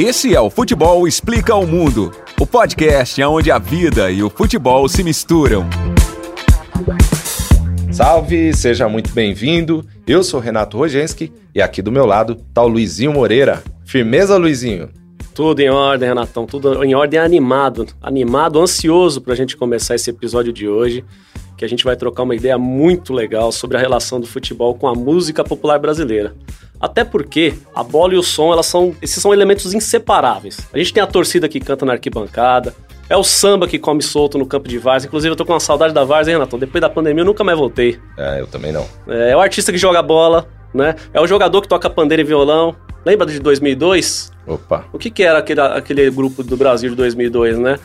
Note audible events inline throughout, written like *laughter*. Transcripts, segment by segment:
Esse é o Futebol Explica ao Mundo, o podcast onde a vida e o futebol se misturam. Salve, seja muito bem-vindo. Eu sou Renato Rogenski e aqui do meu lado tá o Luizinho Moreira. Firmeza, Luizinho? Tudo em ordem, Renatão. Tudo em ordem animado. Animado, ansioso pra gente começar esse episódio de hoje, que a gente vai trocar uma ideia muito legal sobre a relação do futebol com a música popular brasileira. Até porque a bola e o som, elas são, esses são elementos inseparáveis. A gente tem a torcida que canta na arquibancada, é o samba que come solto no campo de Vars. Inclusive, eu tô com uma saudade da Vars, hein, Renato? Depois da pandemia, eu nunca mais voltei. É, eu também não. É, é o artista que joga bola, né? É o jogador que toca pandeiro e violão. Lembra de 2002? Opa. O que, que era aquele, aquele grupo do Brasil de 2002, né?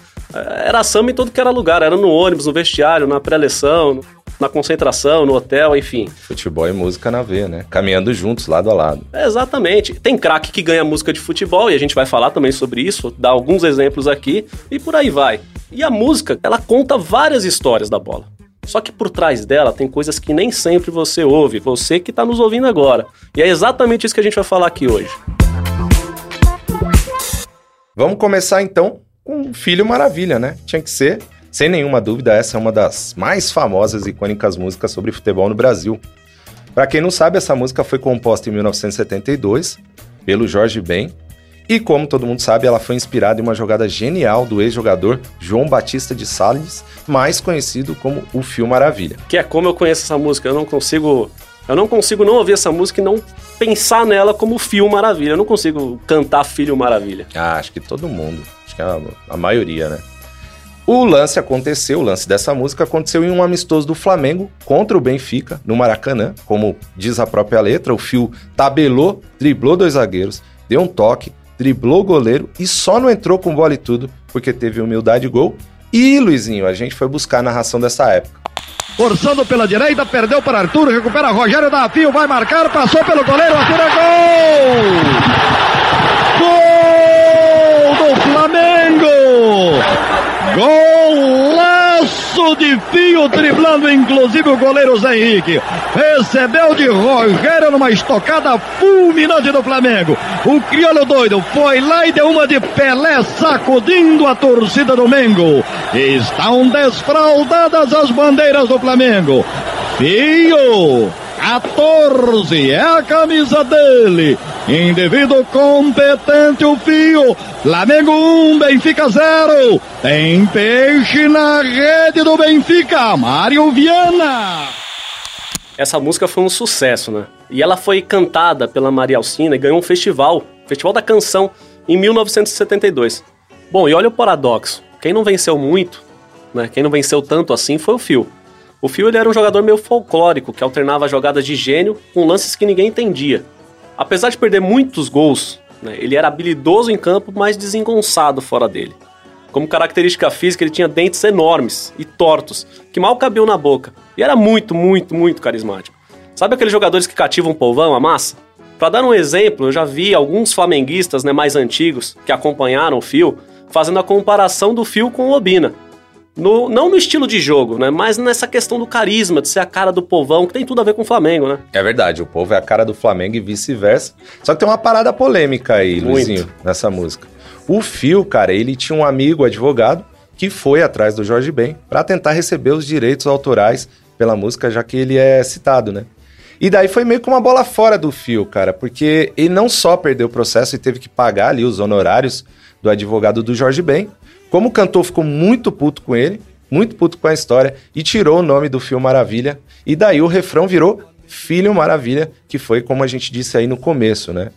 Era samba em todo que era lugar. Era no ônibus, no vestiário, na pré-eleção, na concentração, no hotel, enfim. Futebol e música na veia, né? Caminhando juntos, lado a lado. É, exatamente. Tem craque que ganha música de futebol e a gente vai falar também sobre isso, dar alguns exemplos aqui e por aí vai. E a música, ela conta várias histórias da bola. Só que por trás dela tem coisas que nem sempre você ouve, você que está nos ouvindo agora. E é exatamente isso que a gente vai falar aqui hoje. Vamos começar então com Filho Maravilha, né? Tinha que ser, sem nenhuma dúvida, essa é uma das mais famosas e icônicas músicas sobre futebol no Brasil. Para quem não sabe, essa música foi composta em 1972 pelo Jorge Ben e, como todo mundo sabe, ela foi inspirada em uma jogada genial do ex-jogador João Batista de Salles, mais conhecido como o Fio Maravilha. Que é como eu conheço essa música, eu não consigo eu não consigo não ouvir essa música e não pensar nela como Fio Maravilha. Eu não consigo cantar Filho Maravilha. Ah, acho que todo mundo. Acho que a, a maioria, né? O lance aconteceu, o lance dessa música aconteceu em um amistoso do Flamengo contra o Benfica, no Maracanã. Como diz a própria letra, o Fio tabelou, driblou dois zagueiros, deu um toque, driblou o goleiro e só não entrou com bola e tudo porque teve humildade e gol. E, Luizinho, a gente foi buscar a narração dessa época. Forçando pela direita, perdeu para Arthur, recupera Rogério da Fio, vai marcar, passou pelo goleiro, Arthur é gol! Gol do Flamengo! Golaço de fio, driblando inclusive o goleiro Zé Henrique. Recebeu de Rogério numa estocada fulminante do Flamengo. O crioulo doido foi lá e deu uma de Pelé, sacudindo a torcida do Mengo. Estão desfraldadas as bandeiras do Flamengo. Fio! 14 é a camisa dele. Indivíduo competente o fio. Flamengo 1, Benfica 0. Tem peixe na rede do Benfica. Mário Viana. Essa música foi um sucesso, né? E ela foi cantada pela Maria Alcina e ganhou um festival, Festival da Canção, em 1972. Bom, e olha o paradoxo. Quem não venceu muito, né? Quem não venceu tanto assim foi o Fio. O Fio ele era um jogador meio folclórico, que alternava jogadas de gênio com lances que ninguém entendia. Apesar de perder muitos gols, né, ele era habilidoso em campo, mas desengonçado fora dele. Como característica física, ele tinha dentes enormes e tortos, que mal cabiam na boca. E era muito, muito, muito carismático. Sabe aqueles jogadores que cativam o polvão, a massa? Para dar um exemplo, eu já vi alguns flamenguistas né, mais antigos que acompanharam o Fio fazendo a comparação do Fio com o Obina. No, não no estilo de jogo, né? Mas nessa questão do carisma, de ser a cara do povão, que tem tudo a ver com o Flamengo, né? É verdade, o povo é a cara do Flamengo e vice-versa. Só que tem uma parada polêmica aí, Muito. Luizinho, nessa música. O Fio, cara, ele tinha um amigo advogado que foi atrás do Jorge Ben para tentar receber os direitos autorais pela música, já que ele é citado, né? E daí foi meio que uma bola fora do fio, cara, porque ele não só perdeu o processo e teve que pagar ali os honorários do advogado do Jorge Ben, como o cantor ficou muito puto com ele, muito puto com a história, e tirou o nome do Fio Maravilha, e daí o refrão virou Filho Maravilha, que foi como a gente disse aí no começo, né?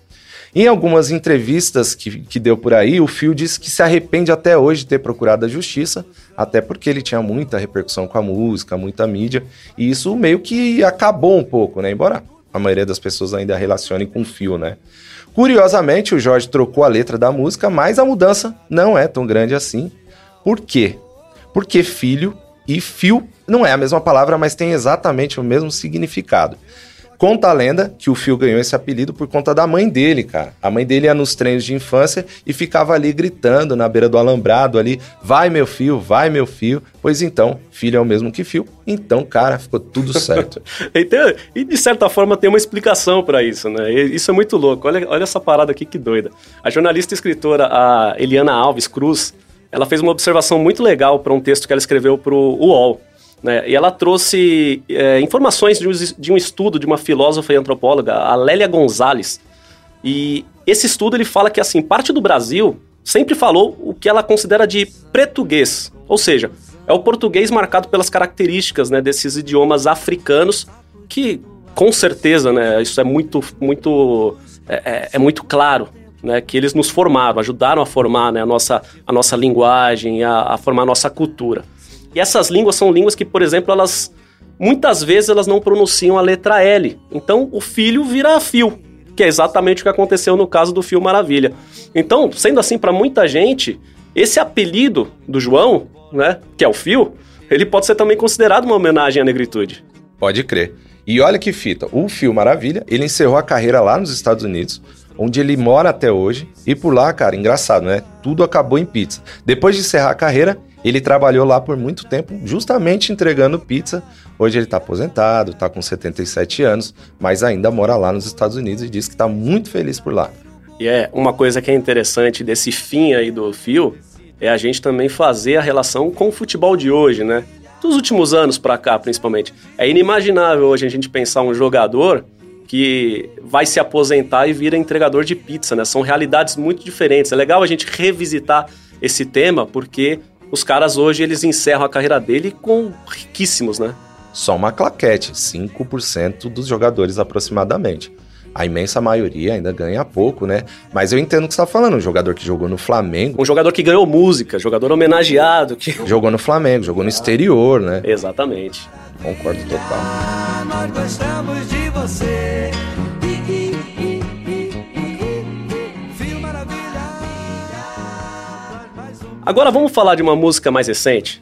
Em algumas entrevistas que, que deu por aí, o Fio disse que se arrepende até hoje de ter procurado a justiça, até porque ele tinha muita repercussão com a música, muita mídia, e isso meio que acabou um pouco, né? Embora a maioria das pessoas ainda relacione com o Fio, né? Curiosamente, o Jorge trocou a letra da música, mas a mudança não é tão grande assim. Por quê? Porque filho e fio não é a mesma palavra, mas tem exatamente o mesmo significado. Conta a lenda que o Fio ganhou esse apelido por conta da mãe dele, cara. A mãe dele ia nos treinos de infância e ficava ali gritando na beira do alambrado ali: vai meu fio, vai meu fio. Pois então, filho é o mesmo que fio. Então, cara, ficou tudo certo. *laughs* então, e de certa forma tem uma explicação para isso, né? Isso é muito louco. Olha, olha essa parada aqui que doida. A jornalista e escritora a Eliana Alves Cruz, ela fez uma observação muito legal para um texto que ela escreveu para o UOL. Né? E ela trouxe é, informações de um, de um, estudo de uma filósofa e antropóloga, a Lélia Gonzalez. E esse estudo ele fala que assim parte do Brasil sempre falou o que ela considera de português, ou seja, é o português marcado pelas características né, desses idiomas africanos que com certeza, né, isso é muito, muito, é, é, é muito claro né, que eles nos formaram, ajudaram a formar né, a, nossa, a nossa linguagem, a, a formar a nossa cultura. E essas línguas são línguas que, por exemplo, elas muitas vezes elas não pronunciam a letra L. Então o filho vira fio, que é exatamente o que aconteceu no caso do Fio Maravilha. Então, sendo assim para muita gente, esse apelido do João, né, que é o Fio, ele pode ser também considerado uma homenagem à negritude. Pode crer. E olha que fita, o Fio Maravilha, ele encerrou a carreira lá nos Estados Unidos, onde ele mora até hoje. E por lá, cara, engraçado, né? Tudo acabou em pizza. Depois de encerrar a carreira, ele trabalhou lá por muito tempo, justamente entregando pizza. Hoje ele está aposentado, está com 77 anos, mas ainda mora lá nos Estados Unidos e diz que está muito feliz por lá. E é uma coisa que é interessante desse fim aí do fio é a gente também fazer a relação com o futebol de hoje, né? Dos últimos anos para cá, principalmente. É inimaginável hoje a gente pensar um jogador que vai se aposentar e vira entregador de pizza, né? São realidades muito diferentes. É legal a gente revisitar esse tema porque os caras hoje eles encerram a carreira dele com riquíssimos, né? Só uma claquete, 5% dos jogadores aproximadamente. A imensa maioria ainda ganha pouco, né? Mas eu entendo o que você tá falando. Um jogador que jogou no Flamengo. Um jogador que ganhou música, jogador homenageado. Que... *laughs* Jogou no Flamengo, jogou no exterior, né? Exatamente. Concordo total. Nós gostamos de você. Agora vamos falar de uma música mais recente.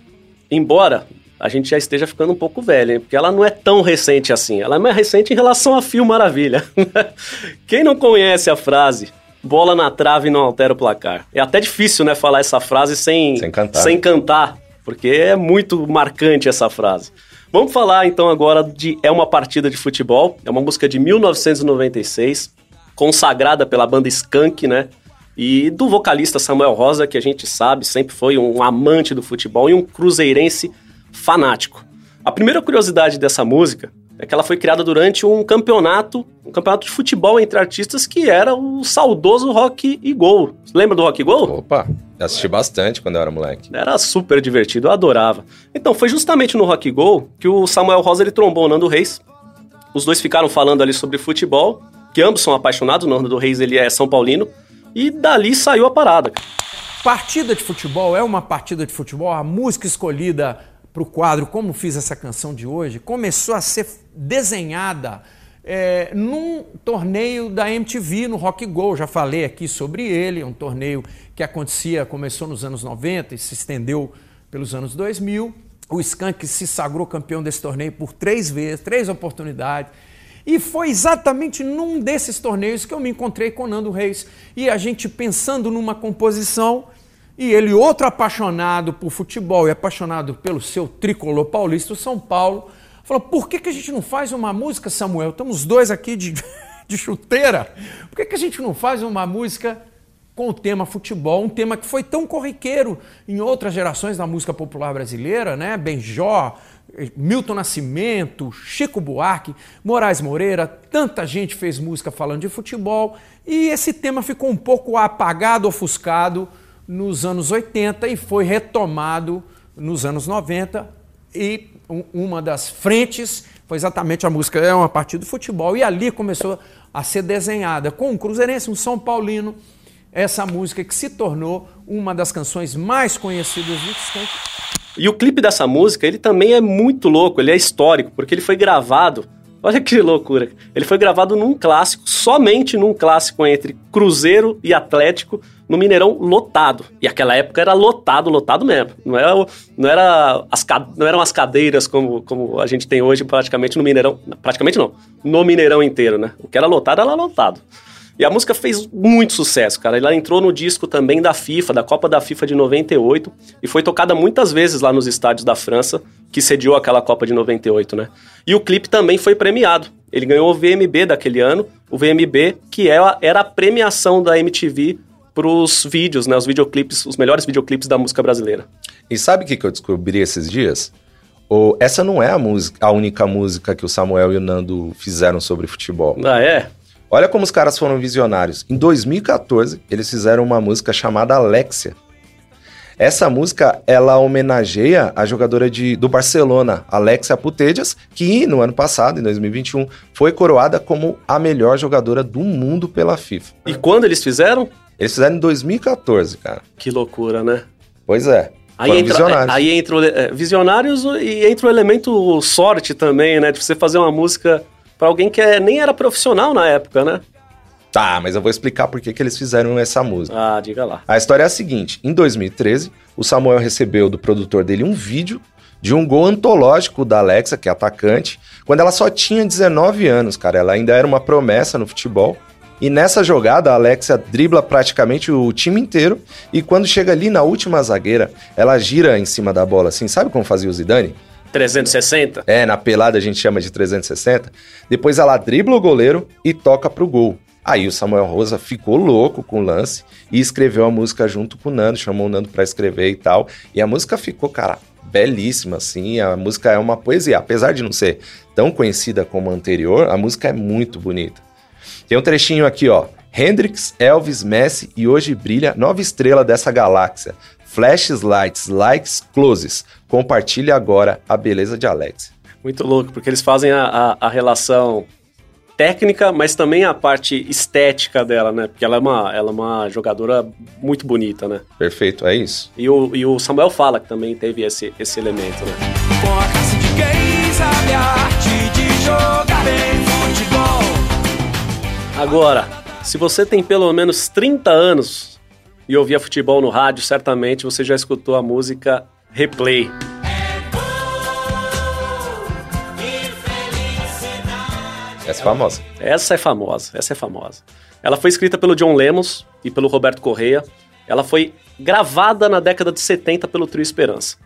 Embora a gente já esteja ficando um pouco velho, hein? porque ela não é tão recente assim. Ela é mais recente em relação a Fio Maravilha. *laughs* Quem não conhece a frase bola na trave e não altera o placar? É até difícil, né, falar essa frase sem, sem cantar. Sem cantar, porque é muito marcante essa frase. Vamos falar então agora de É uma Partida de Futebol. É uma música de 1996, consagrada pela banda Skank, né? E do vocalista Samuel Rosa, que a gente sabe sempre foi um amante do futebol e um cruzeirense fanático. A primeira curiosidade dessa música é que ela foi criada durante um campeonato, um campeonato de futebol entre artistas que era o saudoso Rock e Gol. Lembra do Rock e Gol? Opa, assisti bastante quando eu era moleque. Era super divertido, eu adorava. Então, foi justamente no Rock e Gol que o Samuel Rosa ele trombou o Nando Reis. Os dois ficaram falando ali sobre futebol, que ambos são apaixonados, o Nando Reis ele é São Paulino, e dali saiu a parada. Partida de futebol é uma partida de futebol. A música escolhida para o quadro, como fiz essa canção de hoje, começou a ser desenhada é, num torneio da MTV no Rock Go. Já falei aqui sobre ele, um torneio que acontecia, começou nos anos 90 e se estendeu pelos anos 2000. O Skank se sagrou campeão desse torneio por três vezes, três oportunidades. E foi exatamente num desses torneios que eu me encontrei com Nando Reis. E a gente pensando numa composição, e ele, outro apaixonado por futebol e apaixonado pelo seu tricolor paulista, o São Paulo, falou: por que, que a gente não faz uma música, Samuel? Estamos dois aqui de, *laughs* de chuteira. Por que, que a gente não faz uma música com o tema futebol, um tema que foi tão corriqueiro em outras gerações da música popular brasileira, né? Benjó, Milton Nascimento, Chico Buarque, Moraes Moreira, tanta gente fez música falando de futebol e esse tema ficou um pouco apagado, ofuscado nos anos 80 e foi retomado nos anos 90 e uma das frentes foi exatamente a música é uma partida de futebol e ali começou a ser desenhada com um cruzeirense, um São Paulino, essa música que se tornou uma das canções mais conhecidas do Skank. E o clipe dessa música, ele também é muito louco, ele é histórico, porque ele foi gravado *laughs* Olha que loucura. Ele foi gravado num clássico, somente num clássico entre Cruzeiro e Atlético, no Mineirão lotado. E aquela época era lotado, lotado mesmo. Não, era, não, era as, não eram as cadeiras como, como a gente tem hoje praticamente no Mineirão. Praticamente não, no Mineirão inteiro, né? O que era lotado, era lotado. E a música fez muito sucesso, cara. Ela entrou no disco também da FIFA, da Copa da FIFA de 98, e foi tocada muitas vezes lá nos estádios da França, que sediou aquela Copa de 98, né? E o clipe também foi premiado. Ele ganhou o VMB daquele ano, o VMB, que era, é era a premiação da MTV para os vídeos, né? Os videoclipes, os melhores videoclipes da música brasileira. E sabe o que, que eu descobri esses dias? Ou, essa não é a, música, a única música que o Samuel e o Nando fizeram sobre futebol. Ah, é? Olha como os caras foram visionários. Em 2014, eles fizeram uma música chamada Alexia. Essa música, ela homenageia a jogadora de, do Barcelona, Alexia Putellas, que no ano passado, em 2021, foi coroada como a melhor jogadora do mundo pela FIFA. E quando eles fizeram? Eles fizeram em 2014, cara. Que loucura, né? Pois é. Aí entra, visionários. aí entra é, visionários e entra o elemento sorte também, né? De você fazer uma música para alguém que é, nem era profissional na época, né? Tá, mas eu vou explicar por que, que eles fizeram essa música. Ah, diga lá. A história é a seguinte: em 2013, o Samuel recebeu do produtor dele um vídeo de um gol antológico da Alexa, que é atacante, quando ela só tinha 19 anos, cara. Ela ainda era uma promessa no futebol. E nessa jogada, a Alexia dribla praticamente o time inteiro. E quando chega ali na última zagueira, ela gira em cima da bola, assim. Sabe como fazia o Zidane? 360? É, na pelada a gente chama de 360. Depois ela dribla o goleiro e toca pro gol. Aí o Samuel Rosa ficou louco com o lance e escreveu a música junto com o Nando, chamou o Nando para escrever e tal. E a música ficou, cara, belíssima, assim. A música é uma poesia. Apesar de não ser tão conhecida como a anterior, a música é muito bonita. Tem um trechinho aqui, ó. Hendrix, Elvis, Messi e hoje brilha nova estrela dessa galáxia. Flashes, lights, likes, closes. Compartilhe agora a beleza de Alex. Muito louco, porque eles fazem a, a, a, relação técnica, mas também a parte estética dela, né? Porque ela é uma, ela é uma jogadora muito bonita, né? Perfeito, é isso. E o, e o Samuel fala que também teve esse, esse elemento, né? Com a classe de quem sabe a arte de jogar bem futebol. Agora, se você tem pelo menos 30 anos e ouvia futebol no rádio, certamente você já escutou a música Replay. Essa é famosa. Essa é famosa, essa é famosa. Ela foi escrita pelo John Lemos e pelo Roberto Correia. Ela foi gravada na década de 70 pelo Trio Esperança.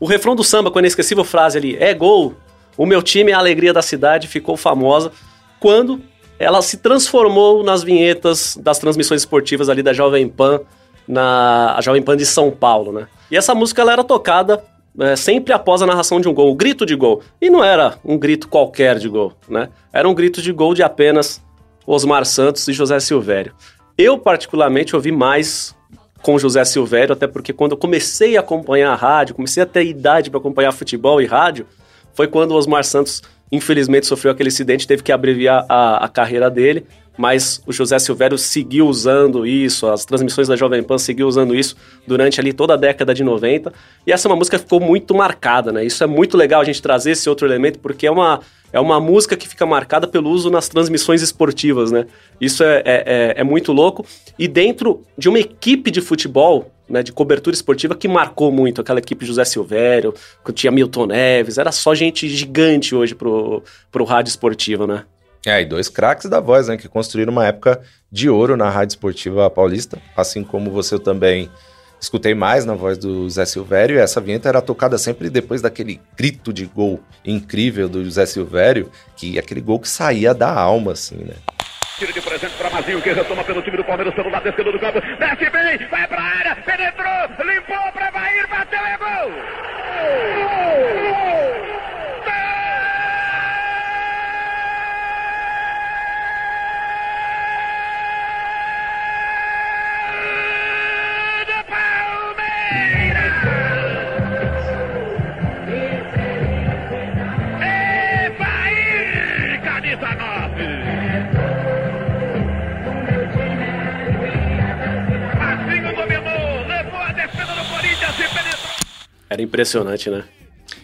O refrão do samba, com a inesquecível frase ali, é gol, o meu time é a alegria da cidade, ficou famosa quando ela se transformou nas vinhetas das transmissões esportivas ali da Jovem Pan, na a Jovem Pan de São Paulo, né? E essa música ela era tocada é, sempre após a narração de um gol, o grito de gol. E não era um grito qualquer de gol, né? Era um grito de gol de apenas Osmar Santos e José Silvério. Eu, particularmente, ouvi mais com José Silvério, até porque quando eu comecei a acompanhar a rádio, comecei a ter idade para acompanhar futebol e rádio, foi quando o Osmar Santos infelizmente sofreu aquele acidente, teve que abreviar a, a carreira dele, mas o José Silvério seguiu usando isso, as transmissões da Jovem Pan seguiu usando isso durante ali toda a década de 90, e essa é uma música que ficou muito marcada, né? Isso é muito legal a gente trazer esse outro elemento, porque é uma, é uma música que fica marcada pelo uso nas transmissões esportivas, né? Isso é, é, é, é muito louco, e dentro de uma equipe de futebol, né, de cobertura esportiva que marcou muito aquela equipe José Silvério, que tinha Milton Neves, era só gente gigante hoje pro, pro rádio esportivo, né? É, e dois craques da voz, né, que construíram uma época de ouro na rádio esportiva paulista, assim como você também escutei mais na voz do Zé Silvério, e essa vinheta era tocada sempre depois daquele grito de gol incrível do Zé Silvério, que aquele gol que saía da alma, assim, né? Tiro de presente para Mazinho, que retoma pelo time do Palmeiras pelo lado esquerdo do campo. Desce bem, vai para área, penetrou, limpou para Bahia, bateu, é gol! Era impressionante, né?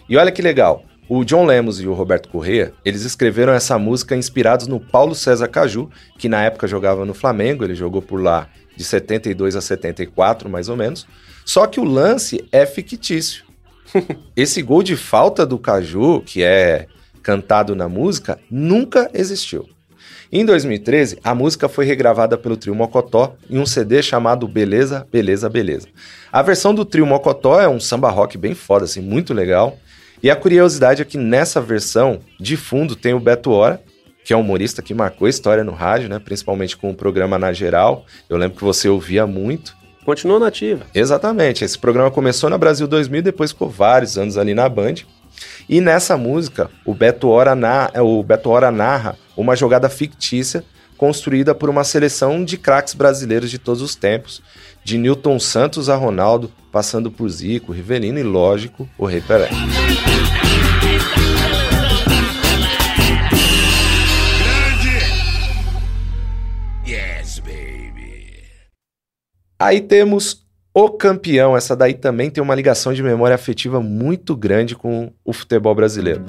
E olha que legal. O John Lemos e o Roberto Correa, eles escreveram essa música inspirados no Paulo César Caju, que na época jogava no Flamengo, ele jogou por lá de 72 a 74, mais ou menos. Só que o lance é fictício. *laughs* Esse gol de falta do Caju, que é cantado na música, nunca existiu. Em 2013, a música foi regravada pelo trio Mocotó em um CD chamado Beleza, Beleza, Beleza. A versão do trio Mocotó é um samba rock bem foda, assim, muito legal. E a curiosidade é que nessa versão, de fundo, tem o Beto Hora, que é um humorista que marcou a história no rádio, né? Principalmente com o programa Na Geral. Eu lembro que você ouvia muito. Continua nativa. Exatamente. Esse programa começou na Brasil 2000 e depois ficou vários anos ali na Band. E nessa música, o Beto Hora, na, o Beto Hora narra uma jogada fictícia construída por uma seleção de craques brasileiros de todos os tempos, de Newton Santos a Ronaldo, passando por Zico, Rivelino e, lógico, o Rei Pelé. Aí temos o campeão. Essa daí também tem uma ligação de memória afetiva muito grande com o futebol brasileiro.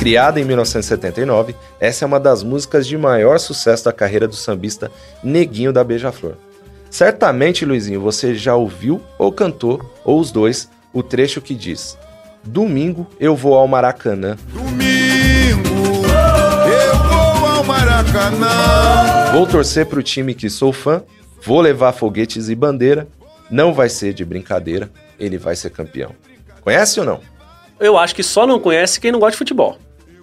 Criada em 1979, essa é uma das músicas de maior sucesso da carreira do sambista Neguinho da Beija-Flor. Certamente, Luizinho, você já ouviu ou cantou, ou os dois, o trecho que diz: Domingo eu vou ao Maracanã. Domingo eu vou ao Maracanã. Vou torcer pro time que sou fã, vou levar foguetes e bandeira. Não vai ser de brincadeira, ele vai ser campeão. Conhece ou não? Eu acho que só não conhece quem não gosta de futebol.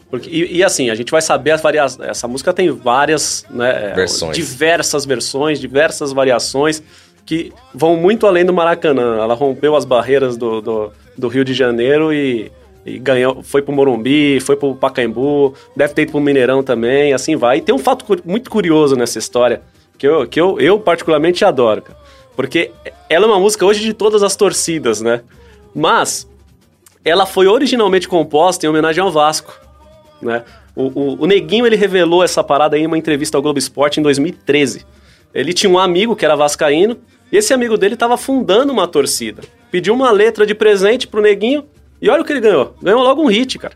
Porque, e, e, assim, a gente vai saber as variações. Essa música tem várias, né? Versões. Diversas versões, diversas variações que vão muito além do Maracanã. Ela rompeu as barreiras do, do, do Rio de Janeiro e, e, ganhou, foi pro Morumbi, foi pro Pacaembu, deve ter ido pro Mineirão também, assim vai. E tem um fato muito curioso nessa história, que eu, que eu, eu particularmente adoro, cara. Porque ela é uma música hoje de todas as torcidas, né? Mas ela foi originalmente composta em homenagem ao Vasco. Né? O, o, o, Neguinho ele revelou essa parada aí em uma entrevista ao Globo Esporte em 2013. Ele tinha um amigo que era vascaíno e esse amigo dele estava fundando uma torcida. Pediu uma letra de presente pro Neguinho e olha o que ele ganhou. Ganhou logo um hit, cara.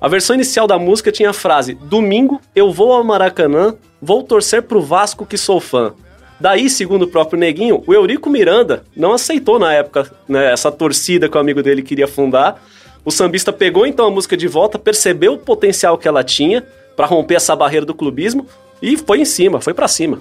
A versão inicial da música tinha a frase: Domingo eu vou ao Maracanã, vou torcer pro Vasco que sou fã. Daí, segundo o próprio Neguinho, o Eurico Miranda não aceitou na época né, essa torcida que o amigo dele queria fundar o sambista pegou então a música de volta, percebeu o potencial que ela tinha para romper essa barreira do clubismo e foi em cima, foi para cima.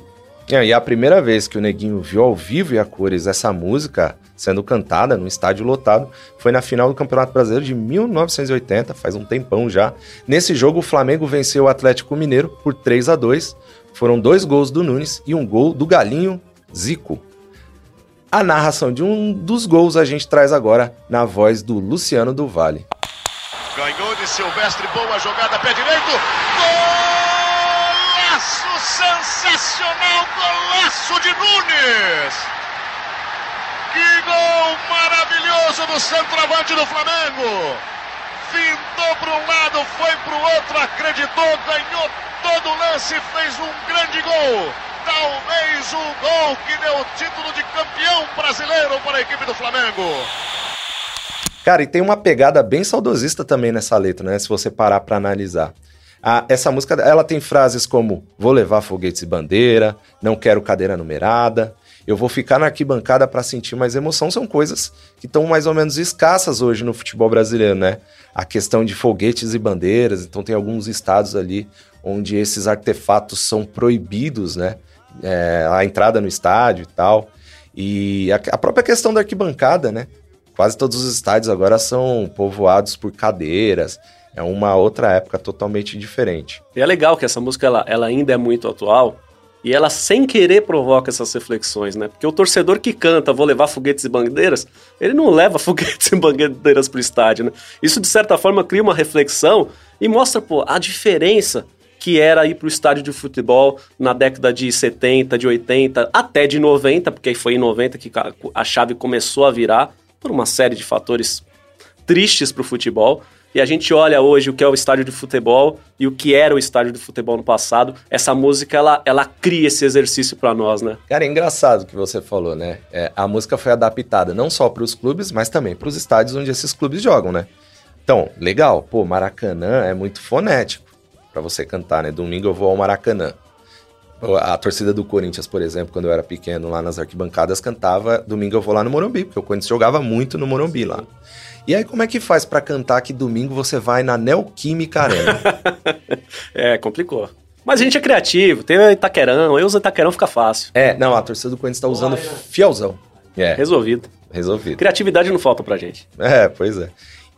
É, e a primeira vez que o Neguinho viu ao vivo e a cores essa música sendo cantada no estádio lotado foi na final do Campeonato Brasileiro de 1980, faz um tempão já. Nesse jogo, o Flamengo venceu o Atlético Mineiro por 3 a 2 Foram dois gols do Nunes e um gol do Galinho Zico. A narração de um dos gols a gente traz agora na voz do Luciano do Vale. Ganhou de Silvestre, boa jogada, pé direito. Golaço sensacional, golaço de Nunes. Que gol maravilhoso do centroavante do Flamengo. Fintou para um lado, foi para o outro, acreditou, ganhou todo o lance, fez um grande gol talvez o gol que deu o título de campeão brasileiro para a equipe do Flamengo. Cara, e tem uma pegada bem saudosista também nessa letra, né? Se você parar para analisar. Ah, essa música, ela tem frases como vou levar foguetes e bandeira, não quero cadeira numerada, eu vou ficar na arquibancada para sentir mais emoção, são coisas que estão mais ou menos escassas hoje no futebol brasileiro, né? A questão de foguetes e bandeiras, então tem alguns estados ali onde esses artefatos são proibidos, né? É, a entrada no estádio e tal. E a, a, própria questão da arquibancada, né? Quase todos os estádios agora são povoados por cadeiras. É uma outra época totalmente diferente. E é legal que essa música ela, ela ainda é muito atual e ela sem querer provoca essas reflexões, né? Porque o torcedor que canta vou levar foguetes e bandeiras, ele não leva *laughs* foguetes e bandeiras pro estádio, né? Isso de certa forma cria uma reflexão e mostra, pô, a diferença que era ir para o estádio de futebol na década de 70, de 80, até de 90, porque foi em 90 que a chave começou a virar por uma série de fatores tristes para o futebol. e a gente olha hoje o que é o estádio de futebol e o que era o estádio de futebol no passado, essa música ela, ela cria esse exercício para nós, né? Cara, é engraçado o que você falou, né? É, a música foi adaptada não só para os clubes, mas também para os estádios onde esses clubes jogam, né? Então, legal, pô, Maracanã é muito fonético para você cantar, né? Domingo eu vou ao Maracanã. A torcida do Corinthians, por exemplo, quando eu era pequeno lá nas arquibancadas, cantava Domingo eu vou lá no Morumbi, porque o Corinthians jogava muito no Morumbi lá. E aí, como é que faz para cantar que domingo você vai na Neoquímica Arena? *laughs* é, complicou. Mas a gente é criativo, tem o Itaquerão, eu uso Itaquerão, fica fácil. É, não, a torcida do Corinthians tá usando fielzão. É. Resolvido. Resolvido. Criatividade não falta pra gente. É, pois é.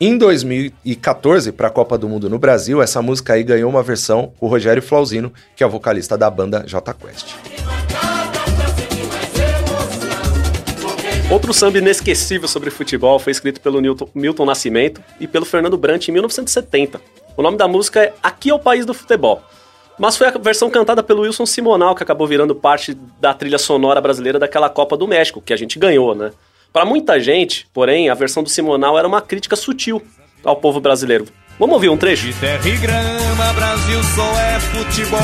Em 2014, para a Copa do Mundo no Brasil, essa música aí ganhou uma versão o Rogério Flauzino, que é o vocalista da banda J Quest. Outro samba inesquecível sobre futebol foi escrito pelo Milton Nascimento e pelo Fernando Brant em 1970. O nome da música é Aqui é o País do Futebol. Mas foi a versão cantada pelo Wilson Simonal que acabou virando parte da trilha sonora brasileira daquela Copa do México, que a gente ganhou, né? Para muita gente, porém, a versão do Simonal era uma crítica sutil ao povo brasileiro. Vamos ouvir um trecho? De terra e grama, Brasil só é futebol.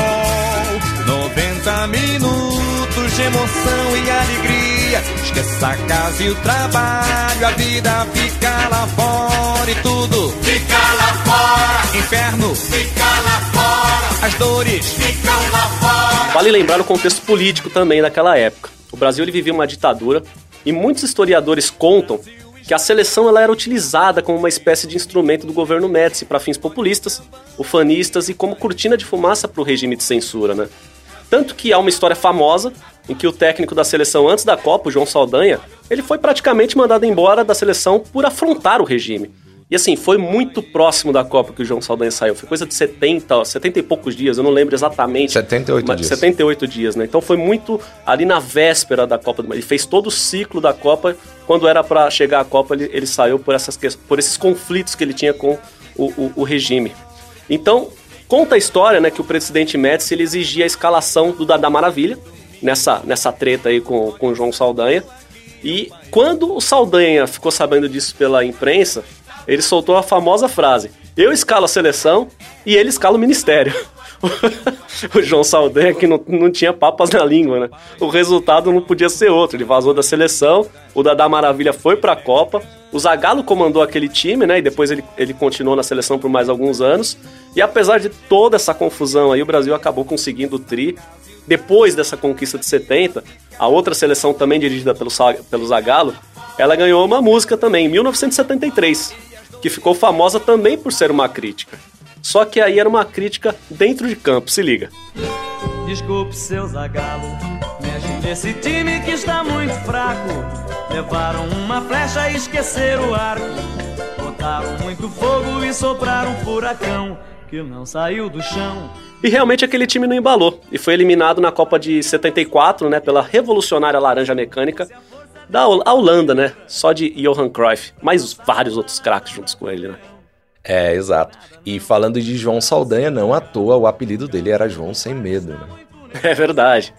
90 minutos de emoção e alegria. Esqueça a casa e o trabalho, a vida fica lá fora e tudo fica lá fora. Inferno fica lá fora. As dores ficam lá fora. Vale lembrar o contexto político também daquela época. O Brasil ele vivia uma ditadura e muitos historiadores contam que a seleção ela era utilizada como uma espécie de instrumento do governo Médici para fins populistas, ufanistas e como cortina de fumaça para o regime de censura, né? Tanto que há uma história famosa em que o técnico da seleção antes da Copa, o João Saldanha, ele foi praticamente mandado embora da seleção por afrontar o regime. E assim, foi muito próximo da Copa que o João Saldanha saiu. Foi coisa de 70, 70 e poucos dias, eu não lembro exatamente. 78 mas, dias. 78 dias, né? Então foi muito ali na véspera da Copa. Ele fez todo o ciclo da Copa. Quando era para chegar à Copa, ele, ele saiu por, essas, por esses conflitos que ele tinha com o, o, o regime. Então, conta a história, né, que o presidente Médici ele exigia a escalação do Dada Maravilha, nessa, nessa treta aí com, com o João Saldanha. E quando o Saldanha ficou sabendo disso pela imprensa, ele soltou a famosa frase: Eu escalo a seleção e ele escala o ministério. *laughs* o João Saldanha que não, não tinha papas na língua, né? O resultado não podia ser outro. Ele vazou da seleção, o Dadá Maravilha foi pra Copa, o Zagallo comandou aquele time, né? E depois ele, ele continuou na seleção por mais alguns anos. E apesar de toda essa confusão aí, o Brasil acabou conseguindo o tri. Depois dessa conquista de 70, a outra seleção também dirigida pelo, pelo Zagallo, ela ganhou uma música também, em 1973 que ficou famosa também por ser uma crítica. Só que aí era uma crítica dentro de campo, se liga. Desculpe, seu Zagalo, mexe nesse time que está muito fraco. Levaram uma flecha e esqueceram o arco. Botaram muito fogo e sopraram um furacão que não saiu do chão. E realmente aquele time não embalou e foi eliminado na Copa de 74, né, pela revolucionária Laranja Mecânica, da Holanda, né? Só de Johan Cruyff, mais vários outros craques juntos com ele, né? É, exato. E falando de João Saldanha, não à toa o apelido dele era João Sem Medo, né? *laughs* É verdade.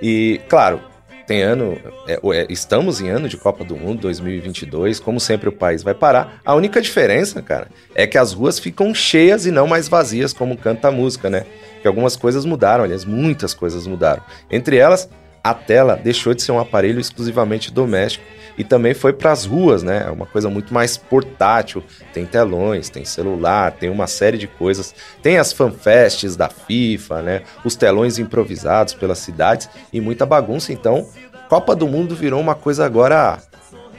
E, claro, tem ano, é, é, estamos em ano de Copa do Mundo 2022, como sempre o país vai parar. A única diferença, cara, é que as ruas ficam cheias e não mais vazias, como canta a música, né? Que algumas coisas mudaram, aliás, muitas coisas mudaram. Entre elas, a tela deixou de ser um aparelho exclusivamente doméstico e também foi para as ruas, né? É uma coisa muito mais portátil. Tem telões, tem celular, tem uma série de coisas. Tem as fanfests da FIFA, né? Os telões improvisados pelas cidades e muita bagunça. Então, Copa do Mundo virou uma coisa agora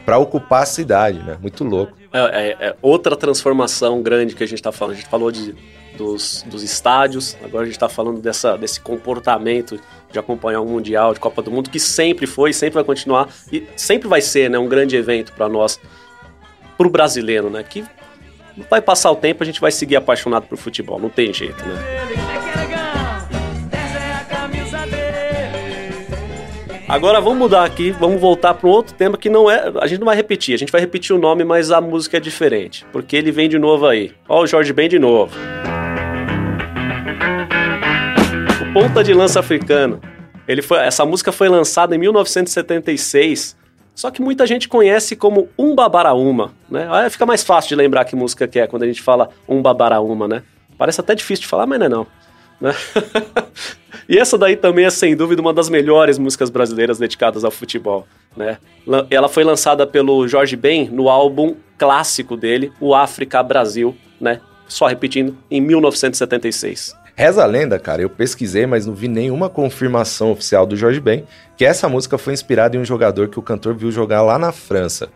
para ocupar a cidade, né? Muito louco. É, é, é, outra transformação grande que a gente está falando. A gente falou de, dos, dos estádios, agora a gente está falando dessa, desse comportamento de acompanhar o Mundial, de Copa do Mundo, que sempre foi, sempre vai continuar e sempre vai ser né, um grande evento para nós, para o brasileiro, né? Que vai passar o tempo, a gente vai seguir apaixonado por futebol, não tem jeito, né? Agora vamos mudar aqui, vamos voltar para um outro tema que não é. A gente não vai repetir, a gente vai repetir o nome, mas a música é diferente. Porque ele vem de novo aí. Ó, o Jorge Ben de novo. Ponta de lança africano. Ele foi, essa música foi lançada em 1976, Só que muita gente conhece como Um Babaraúma, né? Aí fica mais fácil de lembrar que música que é quando a gente fala Um Babaraúma, né? Parece até difícil de falar, mas não é não. Né? *laughs* e essa daí também é, sem dúvida, uma das melhores músicas brasileiras dedicadas ao futebol, né? Ela foi lançada pelo Jorge Ben no álbum clássico dele, O África Brasil, né? Só repetindo, em 1976. Reza a lenda, cara, eu pesquisei, mas não vi nenhuma confirmação oficial do Jorge Ben que essa música foi inspirada em um jogador que o cantor viu jogar lá na França.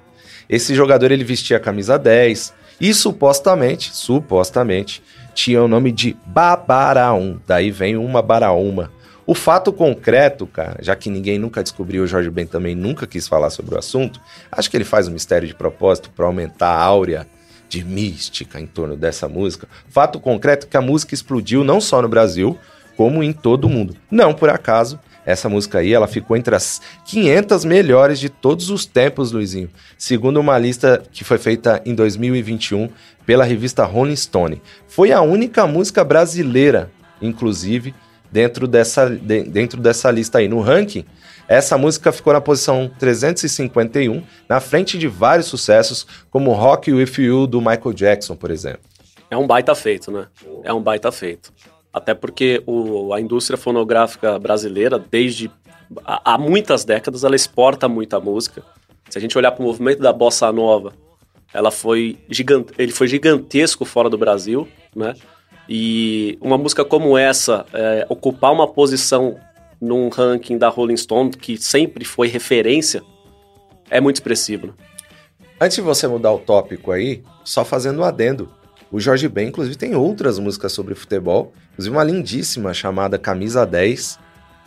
Esse jogador ele vestia a camisa 10 e supostamente, supostamente, tinha o nome de Babaraum. Daí vem uma Baraúma. O fato concreto, cara, já que ninguém nunca descobriu, o Jorge Ben também nunca quis falar sobre o assunto, acho que ele faz um mistério de propósito para aumentar a áurea de mística em torno dessa música. Fato concreto é que a música explodiu não só no Brasil, como em todo o mundo. Não por acaso, essa música aí, ela ficou entre as 500 melhores de todos os tempos, Luizinho, segundo uma lista que foi feita em 2021 pela revista Rolling Stone. Foi a única música brasileira, inclusive, dentro dessa, de- dentro dessa lista aí. No ranking, essa música ficou na posição 351, na frente de vários sucessos, como Rock With You do Michael Jackson, por exemplo. É um baita feito, né? É um baita feito. Até porque o- a indústria fonográfica brasileira, desde há muitas décadas, ela exporta muita música. Se a gente olhar para o movimento da bossa nova, ela foi gigan- ele foi gigantesco fora do Brasil, né? E uma música como essa, é, ocupar uma posição num ranking da Rolling Stone, que sempre foi referência, é muito expressivo. Né? Antes de você mudar o tópico aí, só fazendo um adendo. O Jorge Ben, inclusive, tem outras músicas sobre futebol, inclusive uma lindíssima chamada Camisa 10,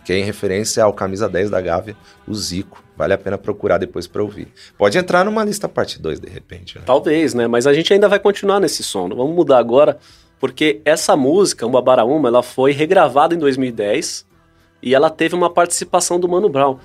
que é em referência ao Camisa 10 da Gávea, o Zico. Vale a pena procurar depois pra ouvir. Pode entrar numa lista parte 2, de repente. Né? Talvez, né? Mas a gente ainda vai continuar nesse som. Não vamos mudar agora, porque essa música, Uma Baraúma, ela foi regravada em 2010 e ela teve uma participação do Mano Brown.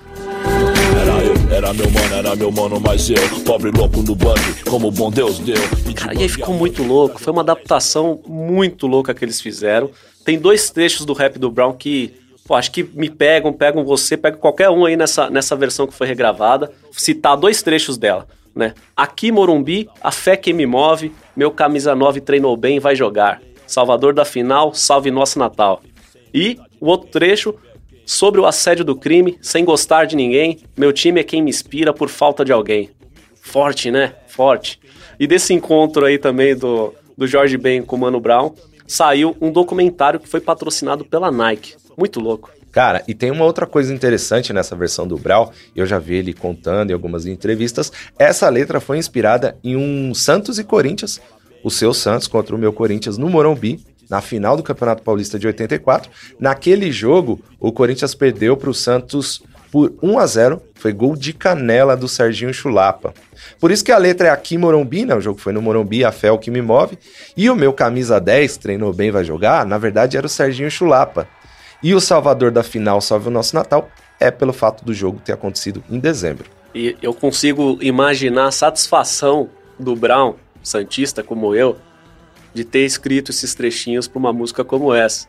Era eu, era meu mano, era meu mano, mas eu, pobre louco no bug, como o bom Deus deu. E Cara, e aí ficou muito louco. Foi uma adaptação muito louca que eles fizeram. Tem dois trechos do rap do Brown que, pô, acho que me pegam, pegam você, pegam qualquer um aí nessa, nessa versão que foi regravada. Citar dois trechos dela, né? Aqui, Morumbi, a fé que me move, meu camisa 9 treinou bem, vai jogar. Salvador da final, salve nosso Natal. E o outro trecho, sobre o assédio do crime, sem gostar de ninguém, meu time é quem me inspira por falta de alguém. Forte, né? Forte. E desse encontro aí também do, do Jorge Ben com o Mano Brown, saiu um documentário que foi patrocinado pela Nike. Muito louco. Cara, e tem uma outra coisa interessante nessa versão do Brau, eu já vi ele contando em algumas entrevistas. Essa letra foi inspirada em um Santos e Corinthians, o seu Santos contra o meu Corinthians no Morumbi, na final do Campeonato Paulista de 84. Naquele jogo, o Corinthians perdeu para o Santos por 1 a 0 foi gol de canela do Serginho Chulapa. Por isso que a letra é aqui Morumbi, né? O jogo foi no Morumbi, a fé é o que me move. E o meu camisa 10, treinou bem, vai jogar, na verdade era o Serginho Chulapa. E o salvador da final, salve o nosso Natal, é pelo fato do jogo ter acontecido em dezembro. E eu consigo imaginar a satisfação do Brown, Santista como eu, de ter escrito esses trechinhos para uma música como essa.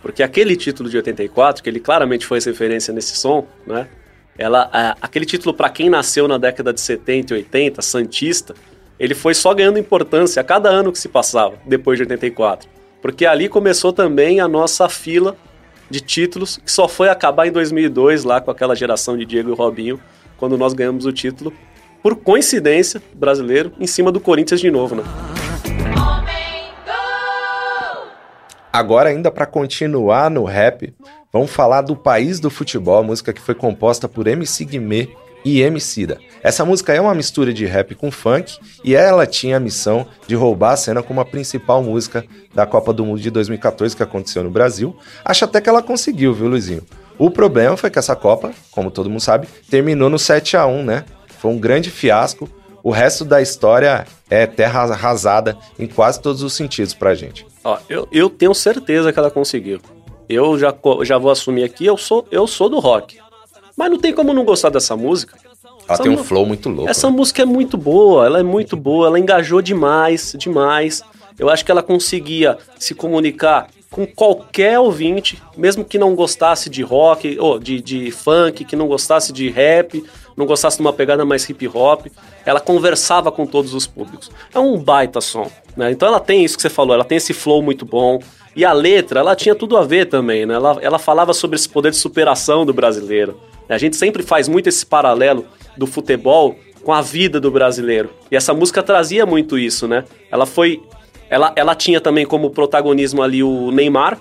Porque aquele título de 84, que ele claramente foi referência nesse som, né? Ela, a- aquele título para quem nasceu na década de 70 e 80, Santista, ele foi só ganhando importância a cada ano que se passava, depois de 84. Porque ali começou também a nossa fila de títulos, que só foi acabar em 2002, lá com aquela geração de Diego e Robinho, quando nós ganhamos o título, por coincidência, brasileiro, em cima do Corinthians de novo, né? Agora, ainda para continuar no rap, vamos falar do País do Futebol, música que foi composta por MC Guimê e Emicida. Essa música é uma mistura de rap com funk e ela tinha a missão de roubar a cena como a principal música da Copa do Mundo de 2014 que aconteceu no Brasil. Acho até que ela conseguiu, viu, Luizinho? O problema foi que essa Copa, como todo mundo sabe, terminou no 7 a 1 né? Foi um grande fiasco. O resto da história é terra arrasada em quase todos os sentidos pra gente. Ó, eu, eu tenho certeza que ela conseguiu. Eu já, já vou assumir aqui, eu sou, eu sou do rock. Mas não tem como não gostar dessa música. Ela Essa tem um mu- flow muito louco. Essa né? música é muito boa, ela é muito boa, ela engajou demais, demais. Eu acho que ela conseguia se comunicar com qualquer ouvinte, mesmo que não gostasse de rock, ou de, de funk, que não gostasse de rap, não gostasse de uma pegada mais hip hop, ela conversava com todos os públicos. É um baita som, né? Então ela tem isso que você falou, ela tem esse flow muito bom. E a letra, ela tinha tudo a ver também, né? Ela, ela falava sobre esse poder de superação do brasileiro. A gente sempre faz muito esse paralelo do futebol com a vida do brasileiro. E essa música trazia muito isso, né? Ela foi. Ela, ela tinha também como protagonismo ali o Neymar,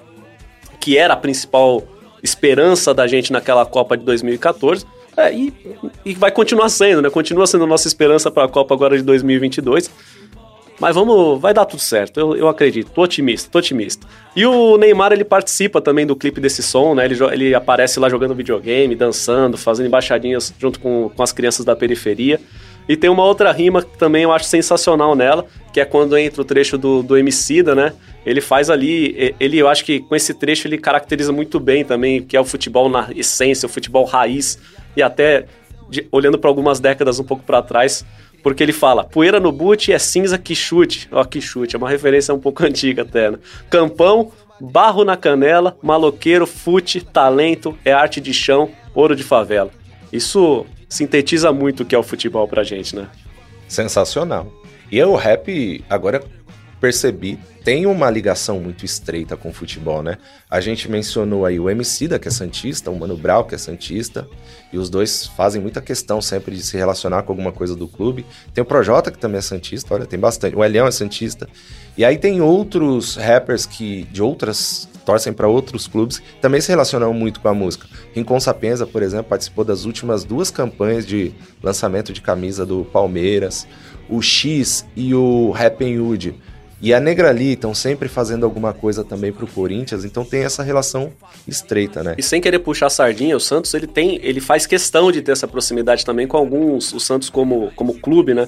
que era a principal esperança da gente naquela Copa de 2014. É, e, e vai continuar sendo, né? Continua sendo nossa esperança para a Copa agora de 2022. Mas vamos, vai dar tudo certo, eu, eu acredito, tô otimista, tô otimista. E o Neymar, ele participa também do clipe desse som, né? Ele, ele aparece lá jogando videogame, dançando, fazendo embaixadinhas junto com, com as crianças da periferia. E tem uma outra rima que também eu acho sensacional nela, que é quando entra o trecho do, do Emicida, né? Ele faz ali, ele eu acho que com esse trecho ele caracteriza muito bem também, que é o futebol na essência, o futebol raiz, e até de, olhando para algumas décadas um pouco para trás, porque ele fala: poeira no boot é cinza que chute. Ó, que chute, é uma referência um pouco *laughs* antiga até, né? Campão, barro na canela, maloqueiro, fute, talento, é arte de chão, ouro de favela. Isso sintetiza muito o que é o futebol pra gente, né? Sensacional. E o rap, agora percebi, tem uma ligação muito estreita com o futebol, né? A gente mencionou aí o Emicida, que é Santista, o Mano Brown, que é Santista, e os dois fazem muita questão sempre de se relacionar com alguma coisa do clube. Tem o Projota, que também é Santista, olha, tem bastante. O Elião é Santista. E aí tem outros rappers que de outras torcem para outros clubes, também se relacionam muito com a música. Rincon Sapienza, por exemplo, participou das últimas duas campanhas de lançamento de camisa do Palmeiras. O X e o Happy Hood e a Negrali estão sempre fazendo alguma coisa também pro Corinthians, então tem essa relação estreita, né? E sem querer puxar a sardinha, o Santos ele tem, ele faz questão de ter essa proximidade também com alguns, o Santos como, como clube, né?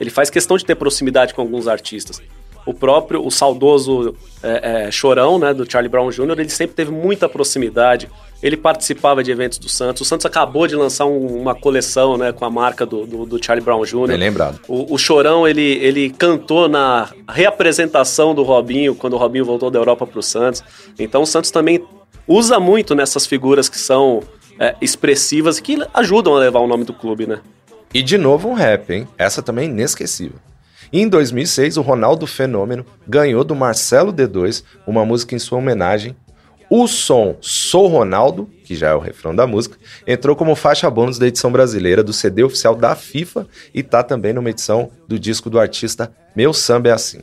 Ele faz questão de ter proximidade com alguns artistas. O próprio, o saudoso é, é, Chorão, né, do Charlie Brown Jr., ele sempre teve muita proximidade ele participava de eventos do Santos. O Santos acabou de lançar um, uma coleção né, com a marca do, do, do Charlie Brown Jr. Bem lembrado. O, o, Chorão, ele, ele cantou na reapresentação do Robinho, quando o Robinho voltou da Europa para o Santos. Então o Santos também usa muito nessas figuras que são é, expressivas e que ajudam a levar o nome do clube, né? E de novo um rap, hein? Essa também é inesquecível. Em 2006, o Ronaldo Fenômeno ganhou do Marcelo D2 uma música em sua homenagem o som Sou Ronaldo, que já é o refrão da música, entrou como faixa bônus da edição brasileira do CD oficial da FIFA e tá também numa edição do disco do artista Meu Samba é Assim.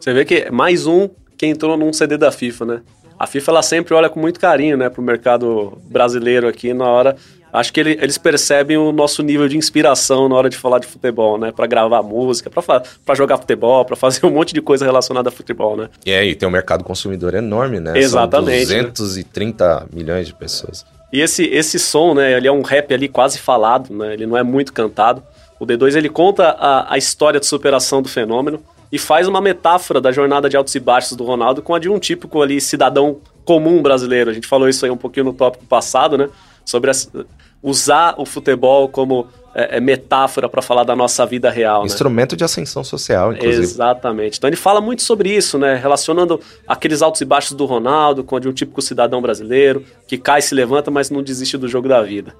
Você vê que mais um que entrou num CD da FIFA, né? A FIFA ela sempre olha com muito carinho, né, pro mercado brasileiro aqui na hora acho que ele, eles percebem o nosso nível de inspiração na hora de falar de futebol, né? Para gravar música, para jogar futebol, para fazer *laughs* um monte de coisa relacionada a futebol, né? E aí, tem um mercado consumidor enorme, né? Exatamente. São 230 né? milhões de pessoas. E esse, esse som, né? Ele é um rap ali quase falado, né? Ele não é muito cantado. O D2 ele conta a, a história de superação do fenômeno e faz uma metáfora da jornada de altos e baixos do Ronaldo com a de um típico ali cidadão comum brasileiro. A gente falou isso aí um pouquinho no tópico passado, né? Sobre as, usar o futebol como é, é metáfora para falar da nossa vida real. Né? Instrumento né? de ascensão social, inclusive. Exatamente. Então ele fala muito sobre isso, né? Relacionando aqueles altos e baixos do Ronaldo com de um típico cidadão brasileiro que cai, se levanta, mas não desiste do jogo da vida.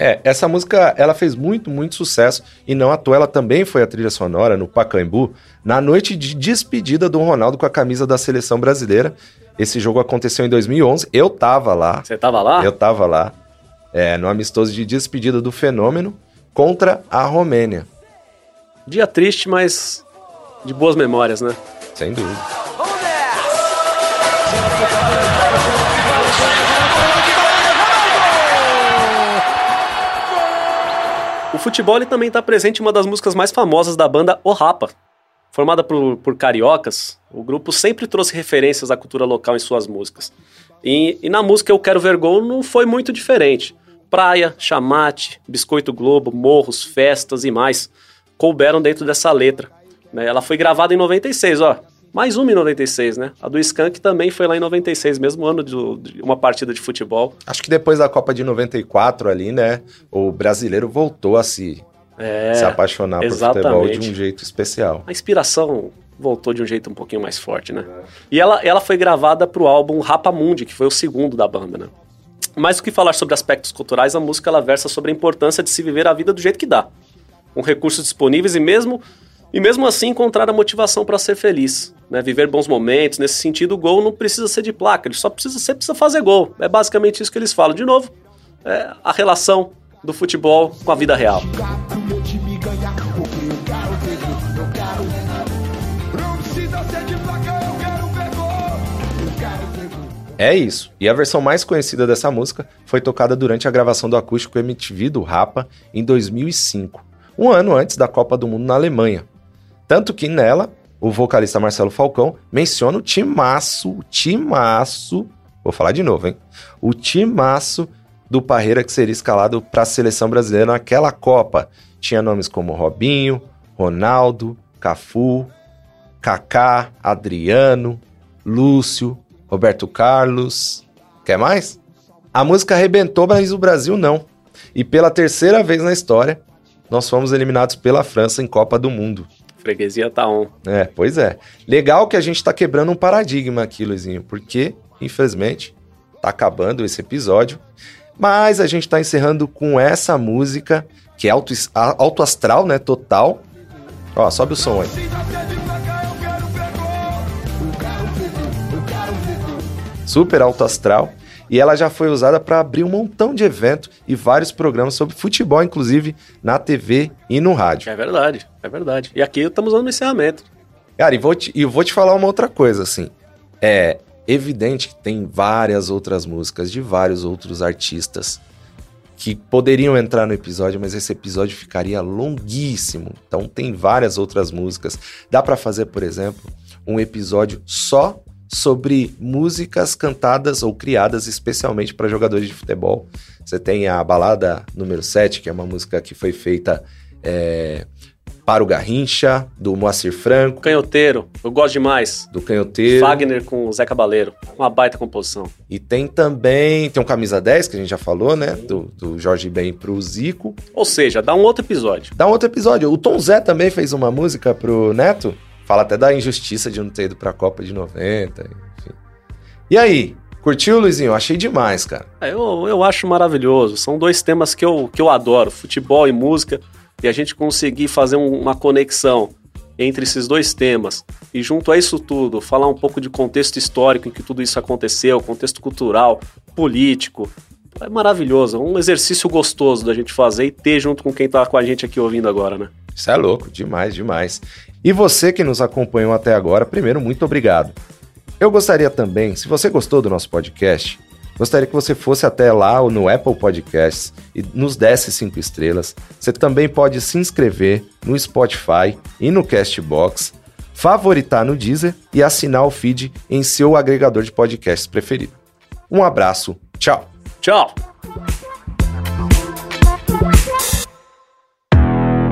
É, essa música ela fez muito, muito sucesso e não à toa ela também foi a trilha sonora no Pacaembu na noite de despedida do Ronaldo com a camisa da seleção brasileira. Esse jogo aconteceu em 2011, eu tava lá. Você tava lá? Eu tava lá é, no amistoso de despedida do fenômeno contra a Romênia. Dia triste, mas de boas memórias, né? Sem dúvida. O futebol também está presente em uma das músicas mais famosas da banda O Rapa. Formada por, por cariocas, o grupo sempre trouxe referências à cultura local em suas músicas. E, e na música Eu Quero Ver Gol não foi muito diferente. Praia, chamate, biscoito globo, morros, festas e mais couberam dentro dessa letra. Né? Ela foi gravada em 96, ó. Mais uma em 96, né? A do Skank também foi lá em 96, mesmo ano de, uma partida de futebol. Acho que depois da Copa de 94 ali, né? O brasileiro voltou a se, é, se apaixonar exatamente. por futebol de um jeito especial. A inspiração voltou de um jeito um pouquinho mais forte, né? E ela, ela foi gravada pro álbum Rapa Mundi, que foi o segundo da banda, né? Mais do que falar sobre aspectos culturais, a música ela versa sobre a importância de se viver a vida do jeito que dá, com recursos disponíveis e mesmo e mesmo assim encontrar a motivação para ser feliz, né? Viver bons momentos. Nesse sentido, o gol não precisa ser de placa, ele só precisa ser precisa fazer gol. É basicamente isso que eles falam. De novo, é a relação do futebol com a vida real. É isso. E a versão mais conhecida dessa música foi tocada durante a gravação do acústico MTV do Rapa em 2005, um ano antes da Copa do Mundo na Alemanha. Tanto que nela, o vocalista Marcelo Falcão menciona o timaço, o timaço, vou falar de novo, hein? O timaço do Parreira que seria escalado para a seleção brasileira naquela Copa. Tinha nomes como Robinho, Ronaldo, Cafu, Kaká, Adriano, Lúcio, Roberto Carlos. Quer mais? A música arrebentou, mas o Brasil não. E pela terceira vez na história, nós fomos eliminados pela França em Copa do Mundo. Freguesia tá on. É, pois é. Legal que a gente tá quebrando um paradigma aqui, Luizinho, porque, infelizmente, tá acabando esse episódio. Mas a gente tá encerrando com essa música, que é alto, alto astral, né? Total. Ó, sobe o som aí. Super alto astral, e ela já foi usada para abrir um montão de eventos e vários programas sobre futebol, inclusive na TV e no rádio. É verdade, é verdade. E aqui estamos usando o encerramento. Cara, e vou te, e vou te falar uma outra coisa, assim. É evidente que tem várias outras músicas de vários outros artistas que poderiam entrar no episódio, mas esse episódio ficaria longuíssimo. Então tem várias outras músicas. Dá para fazer, por exemplo, um episódio só sobre músicas cantadas ou criadas especialmente para jogadores de futebol. Você tem a balada número 7, que é uma música que foi feita é, para o Garrincha, do Moacir Franco. Canhoteiro, eu gosto demais. Do Canhoteiro. Wagner com o Zé Cabaleiro, uma baita composição. E tem também, tem um Camisa 10, que a gente já falou, né? Do, do Jorge Ben pro Zico. Ou seja, dá um outro episódio. Dá um outro episódio. O Tom Zé também fez uma música pro Neto. Fala até da injustiça de não ter ido pra Copa de 90, enfim. E aí, curtiu, Luizinho? Achei demais, cara. É, eu, eu acho maravilhoso. São dois temas que eu, que eu adoro: futebol e música. E a gente conseguir fazer um, uma conexão entre esses dois temas e junto a isso tudo falar um pouco de contexto histórico em que tudo isso aconteceu, contexto cultural, político, é maravilhoso, um exercício gostoso da gente fazer e ter junto com quem tá com a gente aqui ouvindo agora, né? Isso é louco, demais, demais. E você que nos acompanhou até agora, primeiro, muito obrigado. Eu gostaria também, se você gostou do nosso podcast, gostaria que você fosse até lá no Apple Podcasts e nos desse cinco estrelas. Você também pode se inscrever no Spotify e no Castbox, favoritar no Deezer e assinar o feed em seu agregador de podcasts preferido. Um abraço, tchau. Tchau.